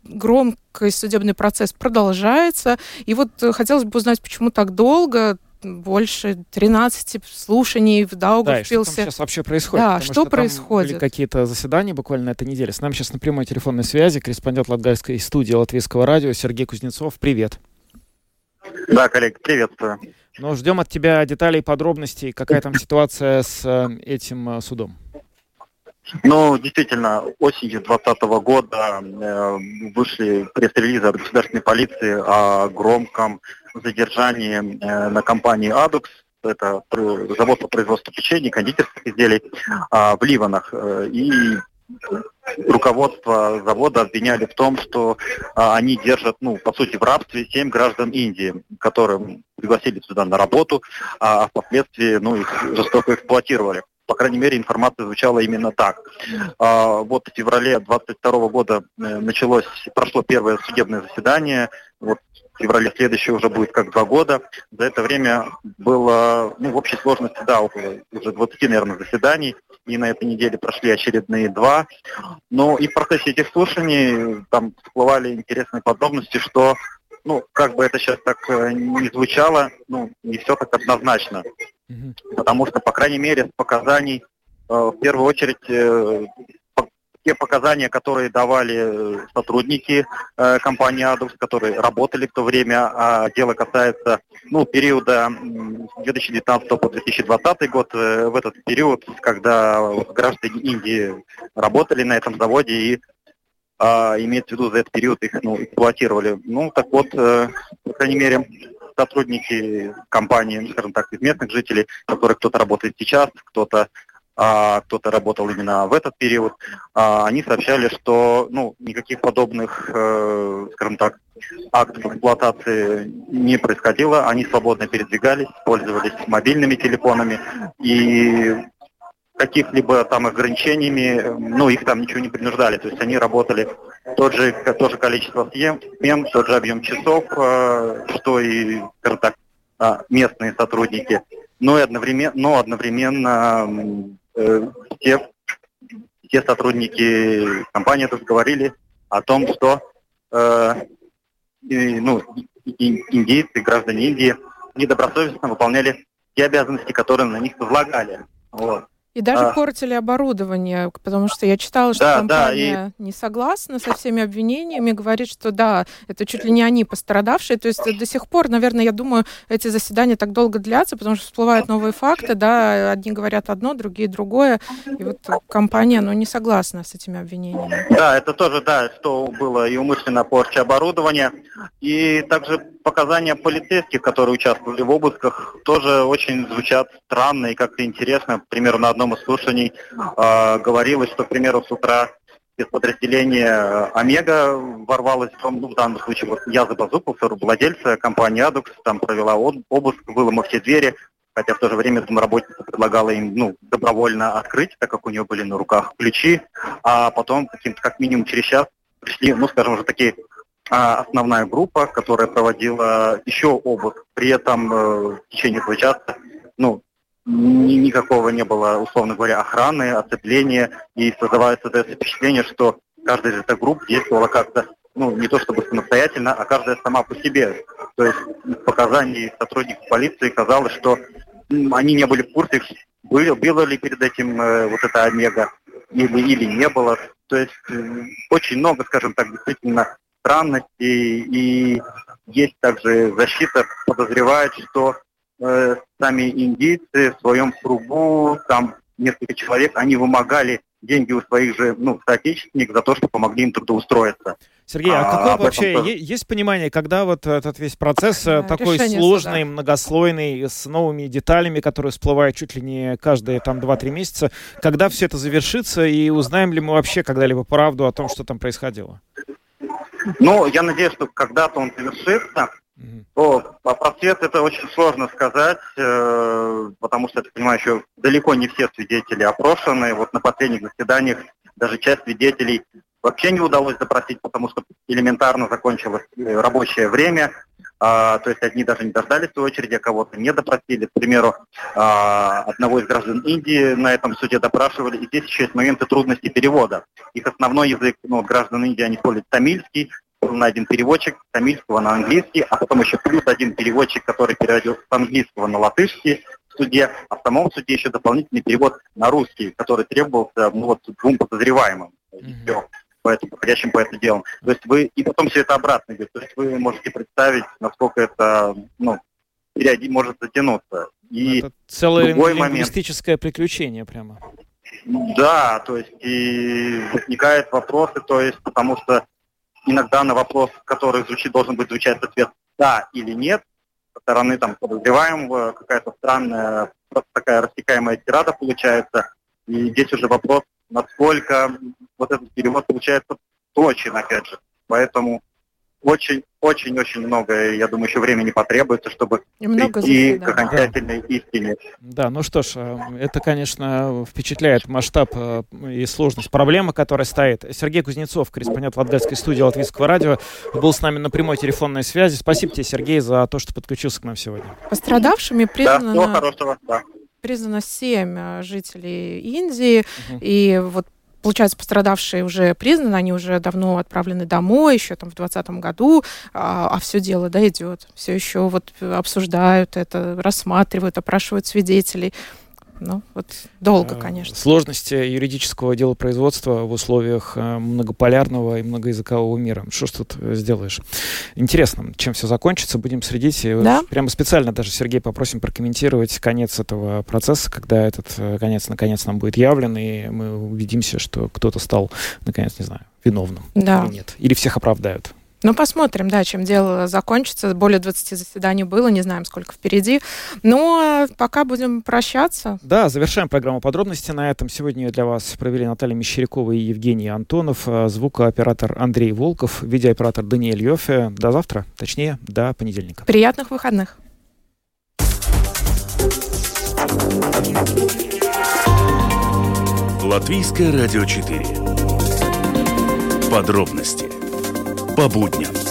громкий судебный процесс продолжается. И вот э, хотелось бы узнать, почему так долго, больше 13 слушаний в Даугавпилсе. Да, что там сейчас вообще происходит? Да, что, что происходит? были какие-то заседания буквально на этой неделе. С нами сейчас на прямой телефонной связи корреспондент Латгальской студии Латвийского радио Сергей Кузнецов. Привет. Да, коллег, приветствую. Ну, ждем от тебя деталей, подробностей. Какая там ситуация с э, этим э, судом? Ну, действительно, осенью 2020 года э, вышли пресс-релизы от государственной полиции о громком задержании э, на компании «Адукс», это завод по производству печенья, кондитерских изделий э, в Ливанах. И руководство завода обвиняли в том, что а, они держат, ну, по сути, в рабстве семь граждан Индии, которым пригласили сюда на работу, а впоследствии, ну, их жестоко эксплуатировали по крайней мере, информация звучала именно так. А, вот в феврале 22 года э, началось, прошло первое судебное заседание, вот в феврале следующее уже будет как два года. За это время было, ну, в общей сложности, да, около уже 20, наверное, заседаний, и на этой неделе прошли очередные два. Но и в процессе этих слушаний там всплывали интересные подробности, что ну, как бы это сейчас так э, не звучало, ну, не все так однозначно. Потому что, по крайней мере, с показаний, э, в первую очередь, э, те показания, которые давали сотрудники э, компании «Адукс», которые работали в то время, а дело касается ну, периода 2019 по 2020 год, в этот период, когда граждане Индии работали на этом заводе и а, имеется в виду за этот период их ну, эксплуатировали. Ну, так вот, э, по крайней мере, сотрудники компании, скажем так, местных жителей, которые кто-то работает сейчас, кто-то а, кто-то работал именно в этот период, а, они сообщали, что ну, никаких подобных, э, скажем так, актов эксплуатации не происходило, они свободно передвигались, пользовались мобильными телефонами, и каких-либо там ограничениями, ну, их там ничего не принуждали. То есть они работали тот же, то же количество смен, тот же объем часов, э, что и, скажем так, э, местные сотрудники. Но, и одновременно, но одновременно э, все, все сотрудники компании тут говорили о том, что э, и, ну, и, индейцы, граждане Индии недобросовестно выполняли те обязанности, которые на них возлагали. Вот. И даже а... портили оборудование, потому что я читала, что да, компания да, и... не согласна со всеми обвинениями, говорит, что да, это чуть ли не они пострадавшие. То есть до сих пор, наверное, я думаю, эти заседания так долго длятся, потому что всплывают новые факты, да, одни говорят одно, другие другое. И вот компания, ну, не согласна с этими обвинениями. Да, это тоже, да, что было и умышленно порча оборудования, и также показания полицейских, которые участвовали в обысках, тоже очень звучат странно и как-то интересно. К примеру, на одном из слушаний э, говорилось, что, к примеру, с утра из подразделения Омега ворвалась дом, ну, в данном случае вот я забазукался, владельца компании Адукс, там провела обыск, выломав все двери, хотя в то же время домработница предлагала им ну, добровольно открыть, так как у нее были на руках ключи, а потом каким-то как минимум через час пришли, ну, скажем уже такие а, основная группа, которая проводила еще обыск. При этом э, в течение этого часа ну, ни, никакого не было, условно говоря, охраны, оцепления. И создавается это впечатление, что каждая из этих групп действовала как-то, ну, не то чтобы самостоятельно, а каждая сама по себе. То есть из показаний сотрудников полиции казалось, что они не были в курсе, было, было ли перед этим э, вот это Омега или, или не было. То есть э, очень много, скажем так, действительно странностей, и есть также защита, подозревает, что э, сами индейцы в своем кругу, там несколько человек, они вымогали деньги у своих же ну, соотечественников за то, что помогли им трудоустроиться. Сергей, а, а какое вообще тоже... есть понимание, когда вот этот весь процесс э, да, такой сложный, суда. многослойный, с новыми деталями, которые всплывают чуть ли не каждые там 2-3 месяца, когда все это завершится и узнаем ли мы вообще когда-либо правду о том, что там происходило? Ну, я надеюсь, что когда-то он завершится. То по процесс это очень сложно сказать, э, потому что, я понимаю, еще далеко не все свидетели опрошены. Вот на последних заседаниях даже часть свидетелей вообще не удалось запросить, потому что элементарно закончилось э, рабочее время. А, то есть одни даже не дождались своей очереди, а кого-то не допросили. К примеру, а, одного из граждан Индии на этом суде допрашивали. И здесь еще есть моменты трудности перевода. Их основной язык, ну, граждан Индии, они используют тамильский, на один переводчик с тамильского на английский, а потом еще плюс один переводчик, который переводил с английского на латышский в суде, а в самом суде еще дополнительный перевод на русский, который требовался ну, вот, двум подозреваемым. Mm-hmm по этому, подходящим по этому делу. То есть вы, и потом все это обратно идет. То есть вы можете представить, насколько это, ну, периоди может затянуться. И это целое лингвистическое момент, приключение прямо. Да, то есть и возникают вопросы, то есть потому что иногда на вопрос, который звучит, должен быть звучать ответ «да» или «нет», со стороны там подозреваемого какая-то странная, такая растекаемая тирада получается. И здесь уже вопрос, насколько вот этот перевод получается точен, опять же. Поэтому очень-очень-очень много, я думаю, еще времени потребуется, чтобы и много прийти заседаний. к окончательной да. истине. Да, ну что ж, э, это, конечно, впечатляет масштаб э, и сложность проблемы, которая стоит. Сергей Кузнецов, корреспондент Латгальской студии Латвийского радио, был с нами на прямой телефонной связи. Спасибо тебе, Сергей, за то, что подключился к нам сегодня. Пострадавшими признано... Да, всего хорошего, да признано семь э, жителей Индии, угу. и вот получается, пострадавшие уже признаны, они уже давно отправлены домой, еще там в 2020 году, а, а все дело, да. Все еще вот обсуждают это, рассматривают, опрашивают свидетелей. Ну, вот долго, э, конечно. Сложности юридического делопроизводства в условиях э, многополярного и многоязыкового мира. Что ж тут сделаешь? Интересно, чем все закончится, будем следить. Да? Прямо специально даже Сергей попросим прокомментировать конец этого процесса, когда этот э, конец наконец нам будет явлен, и мы убедимся, что кто-то стал, наконец, не знаю, виновным да. или нет. Или всех оправдают. Ну, посмотрим, да, чем дело закончится. Более 20 заседаний было, не знаем, сколько впереди. Но пока будем прощаться. Да, завершаем программу подробности на этом. Сегодня для вас провели Наталья Мещерякова и Евгений Антонов, а, звукооператор Андрей Волков, видеооператор Даниэль Йофе. До завтра, точнее, до понедельника. Приятных выходных. Латвийское радио 4. Подробности по будням.